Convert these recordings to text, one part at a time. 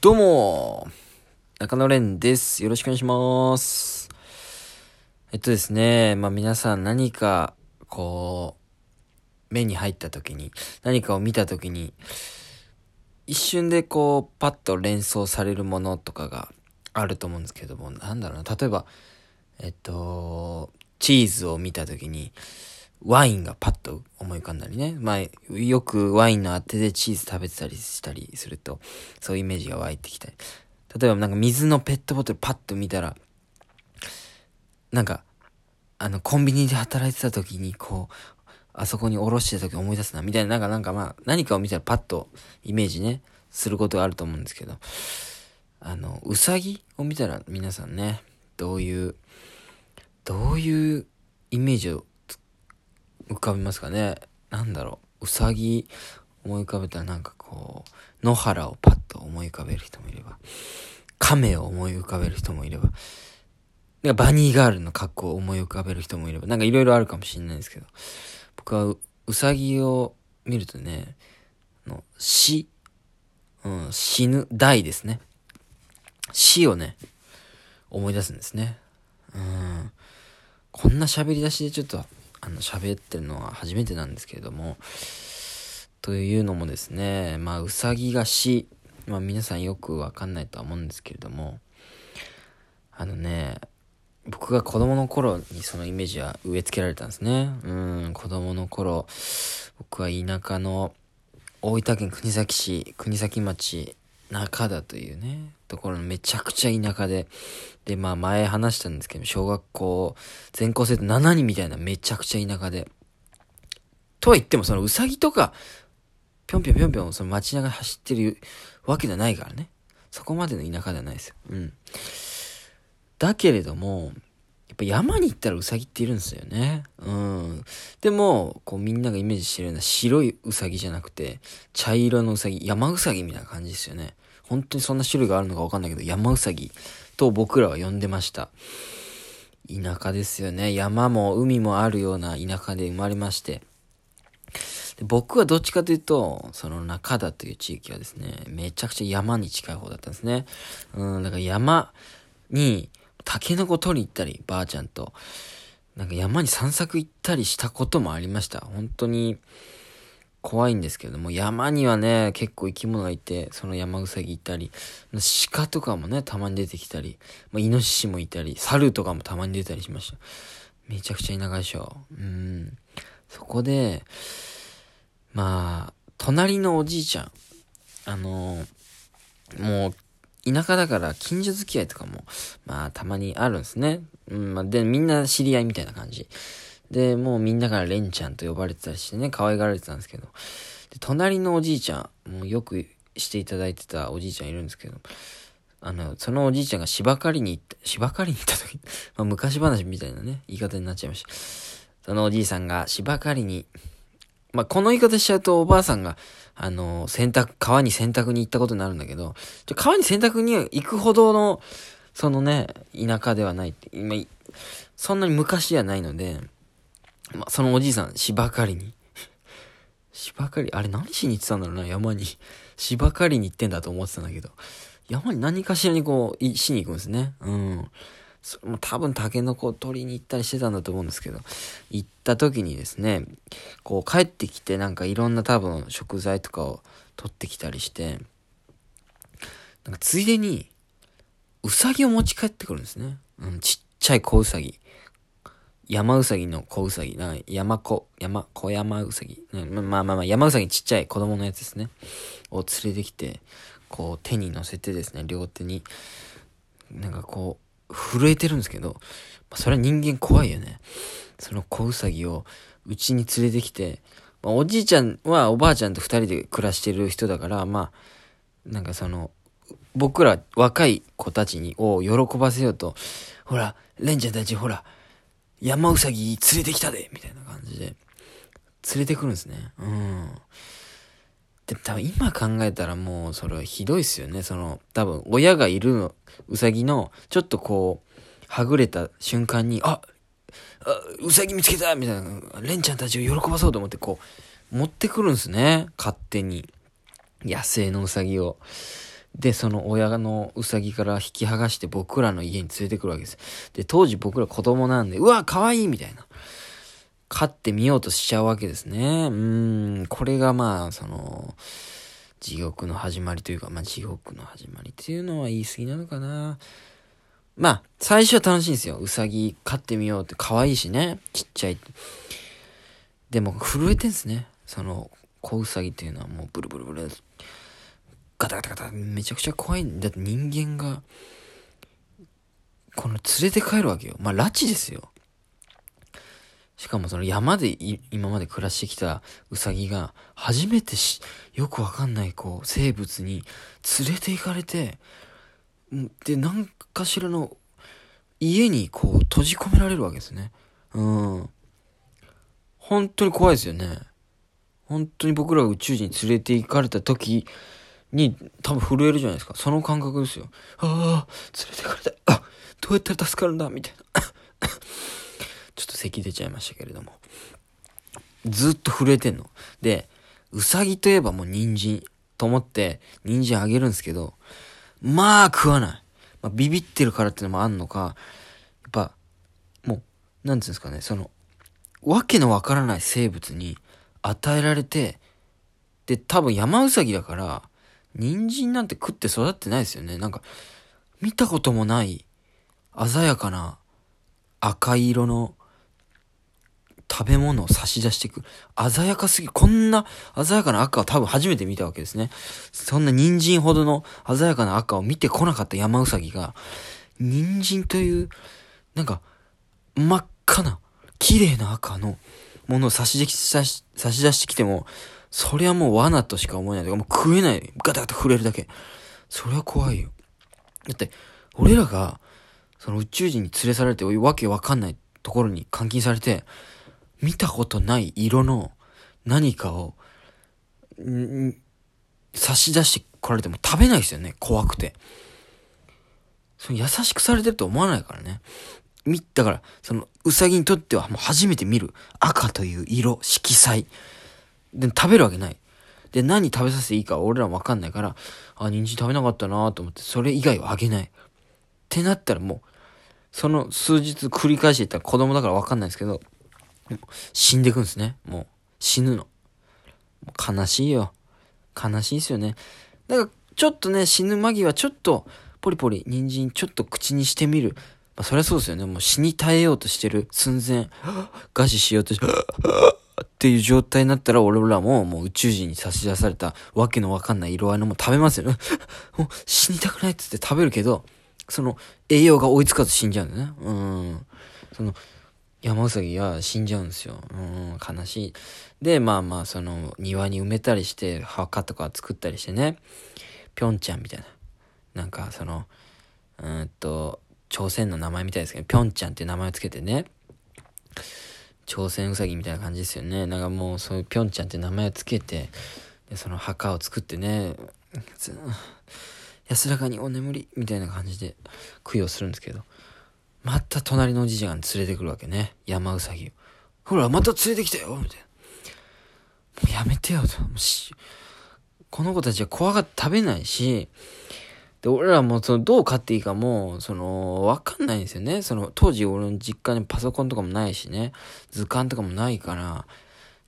どうも、中野蓮です。よろしくお願いします。えっとですね、まあ皆さん何か、こう、目に入った時に、何かを見た時に、一瞬でこう、パッと連想されるものとかがあると思うんですけども、なんだろうな、例えば、えっと、チーズを見た時に、ワインがパッと思い浮かんだりね。まあ、よくワインのあてでチーズ食べてたりしたりすると、そういうイメージが湧いてきたり。例えばなんか水のペットボトルパッと見たら、なんか、あの、コンビニで働いてた時に、こう、あそこにおろしてた時思い出すな、みたいな、なんかなんかまあ、何かを見たらパッとイメージね、することがあると思うんですけど、あの、うさぎを見たら皆さんね、どういう、どういうイメージを浮かびますかね？なんだろう、うさぎ思い浮かべたらなんかこう、野原をパッと思い浮かべる人もいれば、亀を思い浮かべる人もいれば、なんかバニーガールの格好を思い浮かべる人もいれば、なんかいろいろあるかもしれないですけど、僕はうさぎを見るとね、の死、うん、死ぬ、大ですね。死をね、思い出すんですね。うん。こんな喋り出しでちょっとあの、喋ってるのは初めてなんですけれども、というのもですね、まあ、うさぎが死、まあ、皆さんよくわかんないとは思うんですけれども、あのね、僕が子供の頃にそのイメージは植え付けられたんですね。うん、子供の頃、僕は田舎の大分県国東市、国東町中田というね、ところのめちゃくちゃ田舎で、で、まあ前話したんですけど、小学校全校生徒7人みたいなめちゃくちゃ田舎で。とは言ってもそのうさぎとか、ぴょんぴょんぴょんぴょんその街中走ってるわけじゃないからね。そこまでの田舎ではないですよ。うん。だけれども、ぱ山に行ったらウサギっているんですよね。うん。でも、こうみんながイメージしてるような白いウサギじゃなくて、茶色のウサギ、山ウサギみたいな感じですよね。本当にそんな種類があるのかわかんないけど、山ウサギと僕らは呼んでました。田舎ですよね。山も海もあるような田舎で生まれまして。で僕はどっちかというと、その中田という地域はですね、めちゃくちゃ山に近い方だったんですね。うん、だから山に、タケノコ取り行ったり、ばあちゃんと、なんか山に散策行ったりしたこともありました。本当に、怖いんですけども、山にはね、結構生き物がいて、その山うさぎいたり、鹿とかもね、たまに出てきたり、まあ、イノシシもいたり、猿とかもたまに出たりしました。めちゃくちゃ田舎でしょ。うん。そこで、まあ、隣のおじいちゃん、あのもう、田舎だから近所付き合いとかも、まあ、たまにあるんですね。うん、まあ、で、みんな知り合いみたいな感じ。で、もうみんなからレンちゃんと呼ばれてたりしてね、可愛がられてたんですけど。で、隣のおじいちゃん、もうよくしていただいてたおじいちゃんいるんですけど、あの、そのおじいちゃんが芝刈りに行った、芝刈りに行った時、まあ昔話みたいなね、言い方になっちゃいました。そのおじいさんが芝刈りに、まあこの言い方しちゃうとおばあさんが、あの、洗濯、川に洗濯に行ったことになるんだけど、川に洗濯に行くほどの、そのね、田舎ではないって、今、そんなに昔じゃないので、まあ、そのおじいさん、芝刈りに。芝刈り、あれ何しに行ってたんだろうな、山に。芝刈りに行ってんだと思ってたんだけど。山に何かしらにこう、しに行くんですね。うん。それも多分タケノコを取りに行ったりしてたんだと思うんですけど、行った時にですね、こう帰ってきてなんかいろんな多分食材とかを取ってきたりして、なんかついでに、うさぎを持ち帰ってくるんですね。うん、ちっちゃい子うさぎ。山うさぎの子うさぎ、な山子、山、小山うさぎ、まあまあまあ、山うさぎちっちゃい子供のやつですね。を連れてきて、こう手に乗せてですね、両手に、なんかこう、震えてるんですけど、まあ、それは人間怖いよね。その子うさぎをうちに連れてきて、まあ、おじいちゃんはおばあちゃんと二人で暮らしてる人だから、まあ、なんかその、僕ら若い子たちに、を喜ばせようと、ほら、レンちゃんたちほら、山うさぎ連れてきたでみたいな感じで、連れてくるんですね。うん。で、多分今考えたらもうそれはひどいっすよね。その、多分親がいる、うさぎの、ちょっとこう、はぐれた瞬間に、あ、あうさぎ見つけたみたいな、レンちゃんたちを喜ばそうと思ってこう、持ってくるんすね。勝手に。野生のうさぎを。で、その親のうさぎから引き剥がして僕らの家に連れてくるわけです。で、当時僕ら子供なんで、うわ、可愛いみたいな。飼ってみようとしちゃうわけですね。うん、これがまあ、その、地獄の始まりというか、まあ地獄の始まりっていうのは言い過ぎなのかな。まあ、最初は楽しいんですよ。うさぎ飼ってみようって可愛いしね。ちっちゃい。でも震えてんすね。その、子うさぎっていうのはもうブルブルブル。ガタガタガタ。めちゃくちゃ怖いんだって人間が、この連れて帰るわけよ。まあ、拉致ですよ。しかもその山で今まで暮らしてきたウサギが初めてし、よくわかんないこう生物に連れて行かれて、で、何かしらの家にこう閉じ込められるわけですね。うん。本当に怖いですよね。本当に僕らが宇宙人に連れて行かれた時に多分震えるじゃないですか。その感覚ですよ。ああ、連れて行かれた。あ、どうやったら助かるんだみたいな。ちょっと咳出ちゃいましたけれども。ずっと震えてんの。で、うさぎといえばもう人参と思って人参あげるんですけど、まあ食わない。まあ、ビビってるからってのもあんのか、やっぱ、もう、なんつうんですかね、その、わけのわからない生物に与えられて、で、多分山うさぎだから、人参なんて食って育ってないですよね。なんか、見たこともない鮮やかな赤色の食べ物を差し出してくる。鮮やかすぎ、こんな鮮やかな赤を多分初めて見たわけですね。そんな人参ほどの鮮やかな赤を見てこなかった山うさぎが、人参という、なんか、真っ赤な、綺麗な赤のものを差し出し、差し出してきても、それはもう罠としか思えない。もう食えない。ガタガタ触れるだけ。それは怖いよ。だって、俺らが、その宇宙人に連れ去られて、わけわかんないところに監禁されて、見たことない色の何かを、ん差し出してこられても食べないですよね。怖くて。その優しくされてると思わないからね。み、だから、その、うさぎにとってはもう初めて見る赤という色、色彩。で、食べるわけない。で、何食べさせていいか俺らもわかんないから、あ、人参食べなかったなと思って、それ以外はあげない。ってなったらもう、その数日繰り返していったら子供だからわかんないですけど、死んでくんですね。もう、死ぬの。悲しいよ。悲しいですよね。だから、ちょっとね、死ぬ間際、ちょっと、ポリポリ、人参ちょっと口にしてみる。まあ、そりゃそうですよね。もう死に絶えようとしてる寸前、餓死しようとして、っていう状態になったら、俺らももう宇宙人に差し出されたわけのわかんない色合いのも食べますよね。もう死にたくないって言って食べるけど、その栄養が追いつかず死んじゃうんだよね。うん。その、山うさぎは死んじゃうんですよ。うん、悲しい。で、まあまあ、その、庭に埋めたりして、墓とか作ったりしてね、ぴょんちゃんみたいな。なんか、その、うんと、朝鮮の名前みたいですけど、ぴょんちゃんっていう名前をつけてね、朝鮮うさぎみたいな感じですよね。なんかもう、そういうぴょんちゃんって名前をつけて、で、その墓を作ってね、安らかにお眠りみたいな感じで供養するんですけど、また隣のおじいちゃんが連れてくるわけね。山うさぎ。ほら、また連れてきたよみたいな。もうやめてよと。この子たちは怖がって食べないし、で、俺らもそのどう飼っていいかも、その、わかんないんですよね。その、当時俺の実家にパソコンとかもないしね、図鑑とかもないから、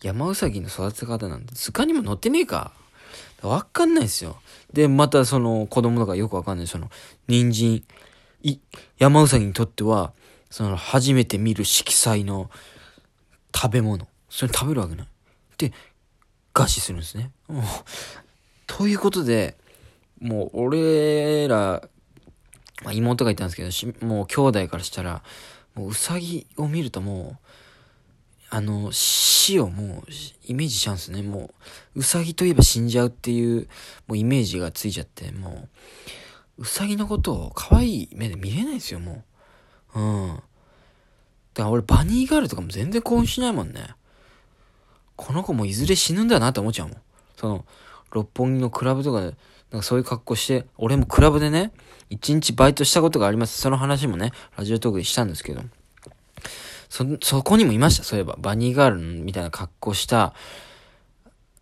山うさぎの育て方なんて図鑑にも載ってねえか。わかんないですよ。で、またその子供とかよくわかんない。その、人参、山うさぎにとっては、その、初めて見る色彩の食べ物。それ食べるわけない。で、餓死するんですね。ということで、もう、俺ら、まあ、妹がいたんですけど、しもう兄弟からしたら、もううさぎを見るともう、あの、死をもう、イメージしちゃうんですね。もう、うさぎといえば死んじゃうっていう、もうイメージがついちゃって、もう、うさぎのことを可愛い目で見れないですよ、もう。うん。だから俺、バニーガールとかも全然興奮しないもんね。この子もいずれ死ぬんだなって思っちゃうもん。その、六本木のクラブとかで、なんかそういう格好して、俺もクラブでね、一日バイトしたことがあります。その話もね、ラジオトークでしたんですけど。そ、そこにもいました、そういえば。バニーガールみたいな格好した、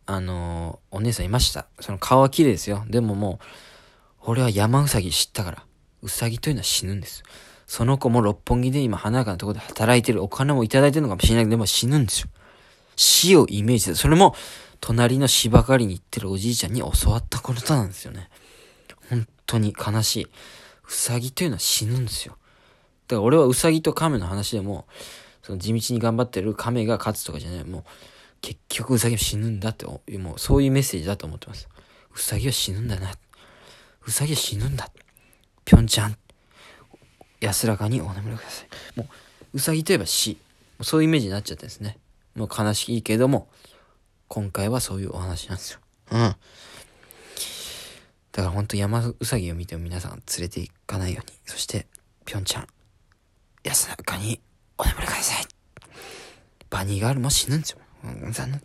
あのー、お姉さんいました。その顔は綺麗ですよ。でももう、俺は山うさぎ知ったから。うさぎというのは死ぬんです。その子も六本木で今華やかなところで働いてる。お金もいただいてるのかもしれないけど、でも死ぬんですよ。死をイメージする。それも、隣の芝刈りに行ってるおじいちゃんに教わったことなんですよね。本当に悲しい。うさぎというのは死ぬんですよ。だから俺はうさぎと亀の話でも、その地道に頑張ってる亀が勝つとかじゃない。もう、結局うさぎは死ぬんだって、もうそういうメッセージだと思ってます。うさぎは死ぬんだなって。うさぎ死ぬんだ。ぴょんちゃん。安らかにお眠りください。もう、うさぎといえば死。そういうイメージになっちゃってですね。もう悲しいけども、今回はそういうお話なんですよ。うん。だからほんと山うさぎを見ても皆さん連れて行かないように。そして、ぴょんちゃん、安らかにお眠りください。バニーガールも死ぬんですよ。残念。